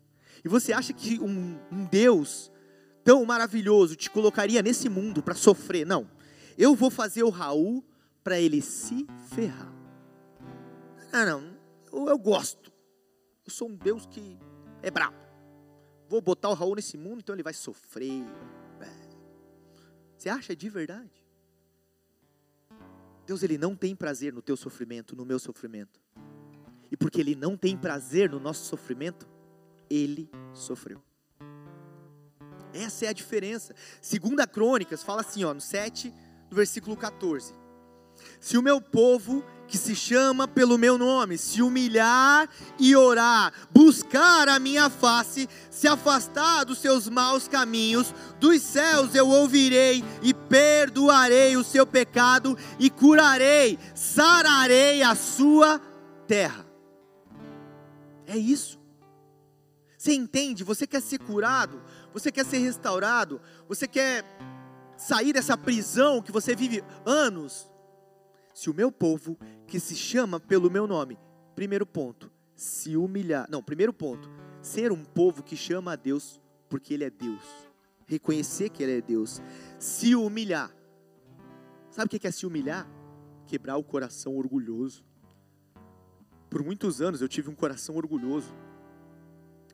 E você acha que um, um Deus tão maravilhoso te colocaria nesse mundo para sofrer? Não. Eu vou fazer o Raul para ele se ferrar. Ah, não. Eu, eu gosto. Eu sou um Deus que é brabo. Vou botar o Raul nesse mundo, então ele vai sofrer, você acha de verdade? Deus ele não tem prazer no teu sofrimento, no meu sofrimento. E porque ele não tem prazer no nosso sofrimento, ele sofreu. Essa é a diferença. Segunda Crônicas fala assim, ó, no 7, no versículo 14. Se o meu povo que se chama pelo meu nome, se humilhar e orar, buscar a minha face, se afastar dos seus maus caminhos, dos céus eu ouvirei e perdoarei o seu pecado e curarei, sararei a sua terra. É isso. Você entende? Você quer ser curado, você quer ser restaurado, você quer sair dessa prisão que você vive anos se o meu povo, que se chama pelo meu nome, primeiro ponto, se humilhar. Não, primeiro ponto, ser um povo que chama a Deus porque Ele é Deus. Reconhecer que Ele é Deus. Se humilhar. Sabe o que é se humilhar? Quebrar o coração orgulhoso. Por muitos anos eu tive um coração orgulhoso.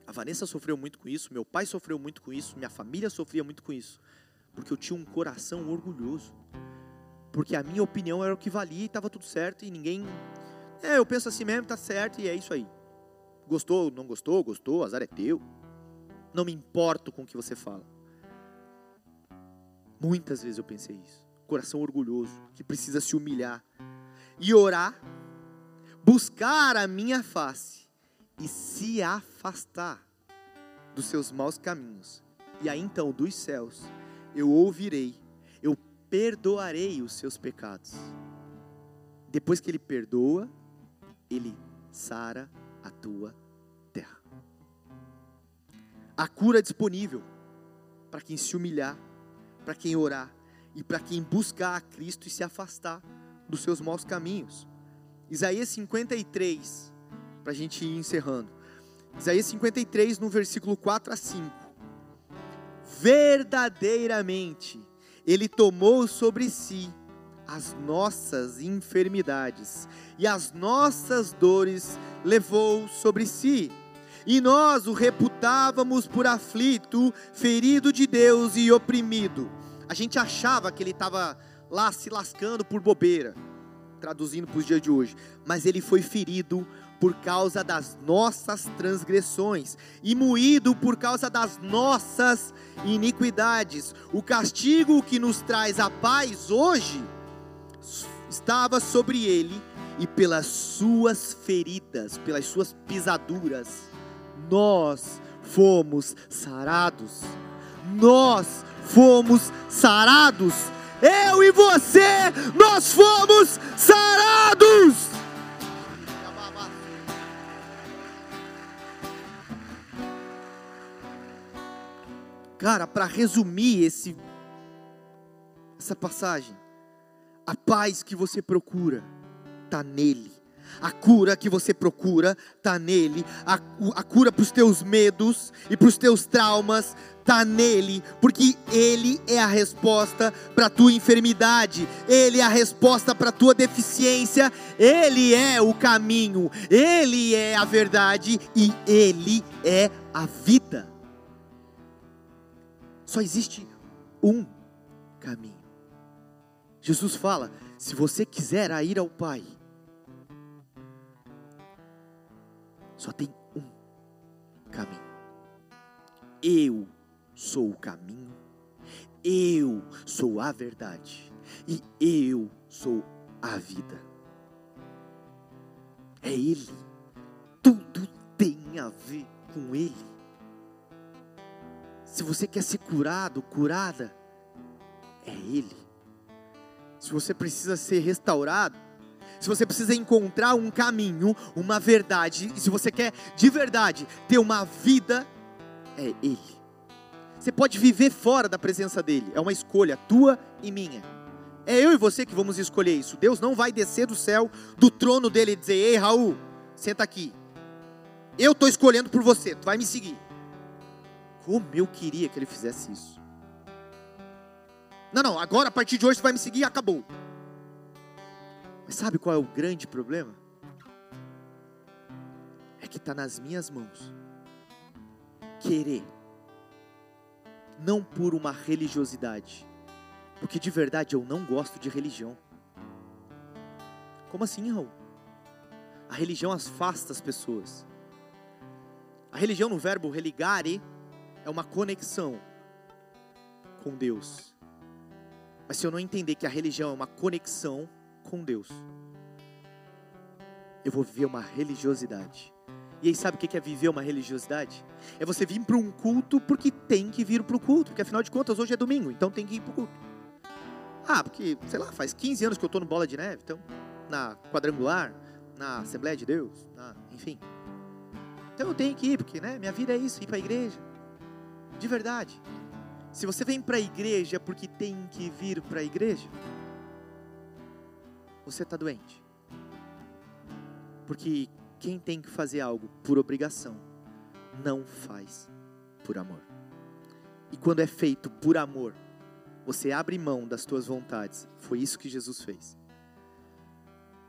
A Vanessa sofreu muito com isso, meu pai sofreu muito com isso, minha família sofria muito com isso, porque eu tinha um coração orgulhoso porque a minha opinião era o que valia e estava tudo certo e ninguém. É, eu penso assim mesmo, tá certo e é isso aí. Gostou, não gostou, gostou, azar é teu. Não me importo com o que você fala. Muitas vezes eu pensei isso. Coração orgulhoso, que precisa se humilhar e orar, buscar a minha face e se afastar dos seus maus caminhos. E aí então dos céus eu ouvirei perdoarei os seus pecados. Depois que ele perdoa, ele sara a tua terra. A cura é disponível para quem se humilhar, para quem orar e para quem buscar a Cristo e se afastar dos seus maus caminhos. Isaías 53, para a gente ir encerrando. Isaías 53, no versículo 4 a 5. Verdadeiramente ele tomou sobre si as nossas enfermidades e as nossas dores levou sobre si. E nós o reputávamos por aflito, ferido de Deus e oprimido. A gente achava que ele estava lá se lascando por bobeira, traduzindo para os dias de hoje. Mas ele foi ferido por causa das nossas transgressões e moído por causa das nossas iniquidades. O castigo que nos traz a paz hoje estava sobre ele e pelas suas feridas, pelas suas pisaduras, nós fomos sarados. Nós fomos sarados. Eu e você, nós fomos sarados. Cara, para resumir esse essa passagem, a paz que você procura está nele. A cura que você procura está nele. A, a cura para os teus medos e para os teus traumas está nele, porque ele é a resposta para a tua enfermidade, ele é a resposta para a tua deficiência, ele é o caminho, ele é a verdade e ele é a vida. Só existe um caminho. Jesus fala: se você quiser ir ao Pai, Só tem um caminho. Eu sou o caminho, eu sou a verdade e eu sou a vida. É Ele. Tudo tem a ver com Ele. Se você quer ser curado, curada, é Ele. Se você precisa ser restaurado, se você precisa encontrar um caminho, uma verdade, e se você quer de verdade ter uma vida, é Ele. Você pode viver fora da presença dEle, é uma escolha tua e minha. É eu e você que vamos escolher isso. Deus não vai descer do céu, do trono dele e dizer: Ei, Raul, senta aqui. Eu estou escolhendo por você, tu vai me seguir. Como eu queria que ele fizesse isso. Não, não, agora a partir de hoje tu vai me seguir e acabou. Mas sabe qual é o grande problema? É que está nas minhas mãos querer, não por uma religiosidade, porque de verdade eu não gosto de religião. Como assim, Raul? A religião afasta as pessoas. A religião, no verbo religare, é uma conexão com Deus. Mas se eu não entender que a religião é uma conexão com Deus, eu vou viver uma religiosidade. E aí, sabe o que é viver uma religiosidade? É você vir para um culto porque tem que vir para o culto, porque afinal de contas hoje é domingo, então tem que ir para o culto. Ah, porque, sei lá, faz 15 anos que eu estou no Bola de Neve, então, na quadrangular, na Assembleia de Deus, na, enfim. Então eu tenho que ir, porque né, minha vida é isso, ir para a igreja. De verdade. Se você vem para a igreja porque tem que vir para a igreja, você está doente. Porque quem tem que fazer algo por obrigação, não faz por amor. E quando é feito por amor, você abre mão das tuas vontades. Foi isso que Jesus fez.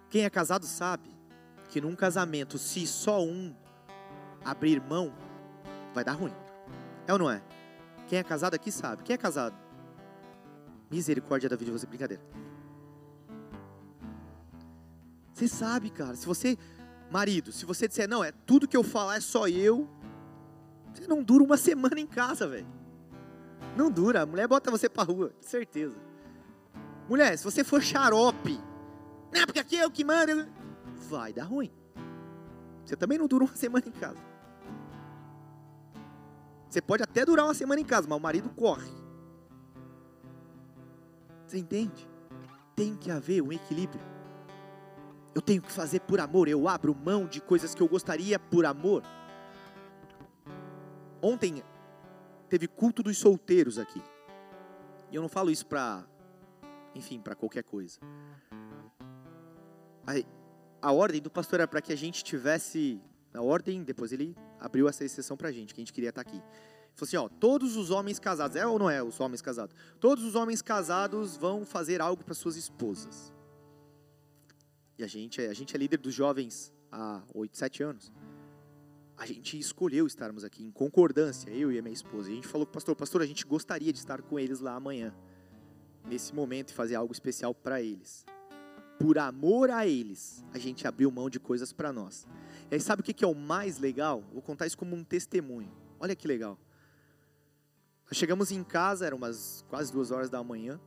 Quem é casado sabe que num casamento, se só um abrir mão, vai dar ruim. É ou não é? Quem é casado aqui sabe. Quem é casado? Misericórdia da vida você, brincadeira. Você sabe, cara. Se você, marido, se você disser, não, é tudo que eu falar é só eu, você não dura uma semana em casa, velho. Não dura. A mulher bota você pra rua, certeza. Mulher, se você for xarope, não, porque aqui é o que manda, vai dar ruim. Você também não dura uma semana em casa. Você pode até durar uma semana em casa, mas o marido corre. Você entende? Tem que haver um equilíbrio. Eu tenho que fazer por amor, eu abro mão de coisas que eu gostaria por amor. Ontem teve culto dos solteiros aqui. E eu não falo isso para, enfim, para qualquer coisa. A, a ordem do pastor era para que a gente tivesse, na ordem, depois ele abriu essa exceção para a gente, que a gente queria estar tá aqui. Ele falou assim, ó, todos os homens casados, é ou não é os homens casados? Todos os homens casados vão fazer algo para suas esposas. E a gente, é, a gente é líder dos jovens há oito, sete anos. A gente escolheu estarmos aqui em concordância, eu e a minha esposa. E a gente falou pastor, pastor, a gente gostaria de estar com eles lá amanhã, nesse momento, e fazer algo especial para eles. Por amor a eles, a gente abriu mão de coisas para nós. E aí, sabe o que é o mais legal? Vou contar isso como um testemunho. Olha que legal. Nós chegamos em casa, eram umas quase duas horas da manhã.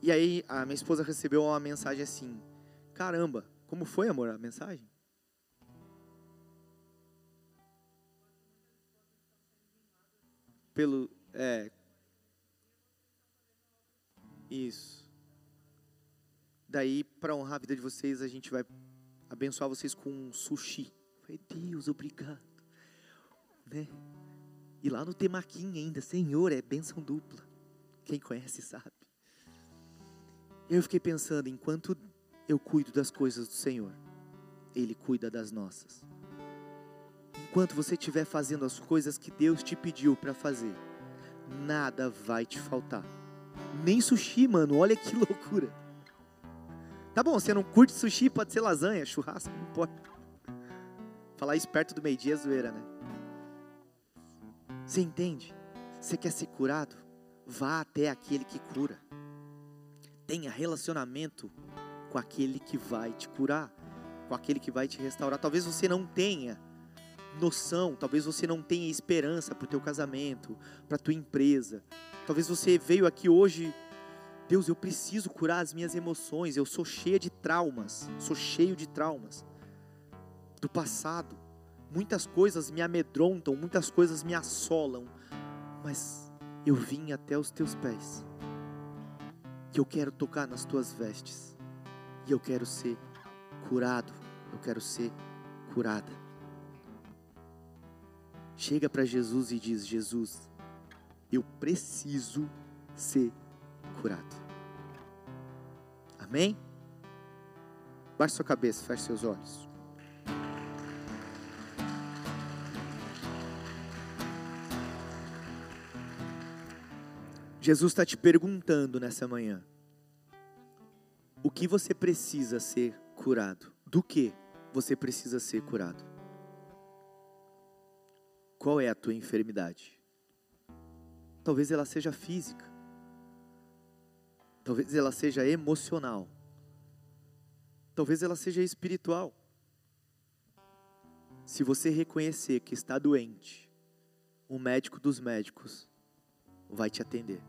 E aí, a minha esposa recebeu uma mensagem assim: Caramba, como foi, amor, a mensagem? Pelo. É. Isso. Daí, para honrar a vida de vocês, a gente vai abençoar vocês com um sushi. Falei, Deus, obrigado. Né? E lá no Temaquim ainda, Senhor, é bênção dupla. Quem conhece sabe. Eu fiquei pensando, enquanto eu cuido das coisas do Senhor, Ele cuida das nossas. Enquanto você estiver fazendo as coisas que Deus te pediu para fazer, nada vai te faltar. Nem sushi, mano, olha que loucura. Tá bom, você não curte sushi, pode ser lasanha, churrasco, não importa. Falar isso perto do meio-dia é zoeira, né? Você entende? Você quer ser curado? Vá até aquele que cura. Tenha relacionamento com aquele que vai te curar, com aquele que vai te restaurar. Talvez você não tenha noção, talvez você não tenha esperança para o teu casamento, para a tua empresa. Talvez você veio aqui hoje Deus, eu preciso curar as minhas emoções. Eu sou cheia de traumas. Sou cheio de traumas do passado. Muitas coisas me amedrontam, muitas coisas me assolam. Mas eu vim até os teus pés. E eu quero tocar nas tuas vestes. E eu quero ser curado. Eu quero ser curada. Chega para Jesus e diz: Jesus, eu preciso ser curado. Amém? Baixe sua cabeça, feche seus olhos. Jesus está te perguntando nessa manhã: o que você precisa ser curado? Do que você precisa ser curado? Qual é a tua enfermidade? Talvez ela seja física. Talvez ela seja emocional. Talvez ela seja espiritual. Se você reconhecer que está doente, o médico dos médicos vai te atender.